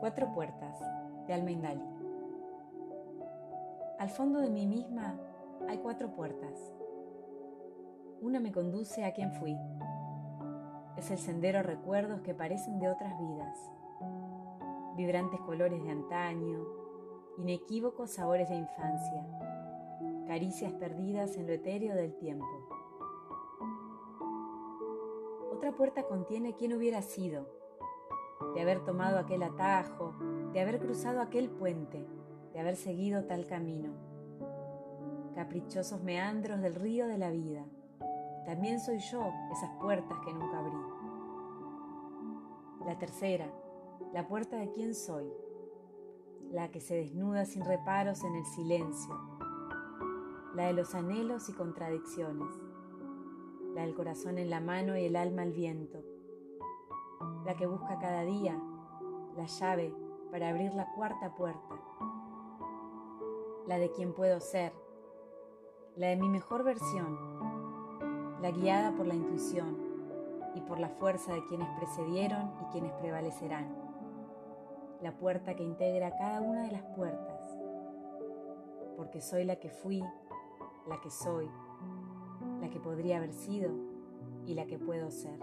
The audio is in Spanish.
Cuatro puertas de Almendali. Al fondo de mí misma hay cuatro puertas. Una me conduce a quien fui. Es el sendero recuerdos que parecen de otras vidas. Vibrantes colores de antaño, inequívocos sabores de infancia, caricias perdidas en lo etéreo del tiempo. Otra puerta contiene quién hubiera sido, de haber tomado aquel atajo, de haber cruzado aquel puente, de haber seguido tal camino. Caprichosos meandros del río de la vida. También soy yo esas puertas que nunca abrí. La tercera, la puerta de quién soy, la que se desnuda sin reparos en el silencio, la de los anhelos y contradicciones, la del corazón en la mano y el alma al viento la que busca cada día la llave para abrir la cuarta puerta, la de quien puedo ser, la de mi mejor versión, la guiada por la intuición y por la fuerza de quienes precedieron y quienes prevalecerán, la puerta que integra cada una de las puertas, porque soy la que fui, la que soy, la que podría haber sido y la que puedo ser.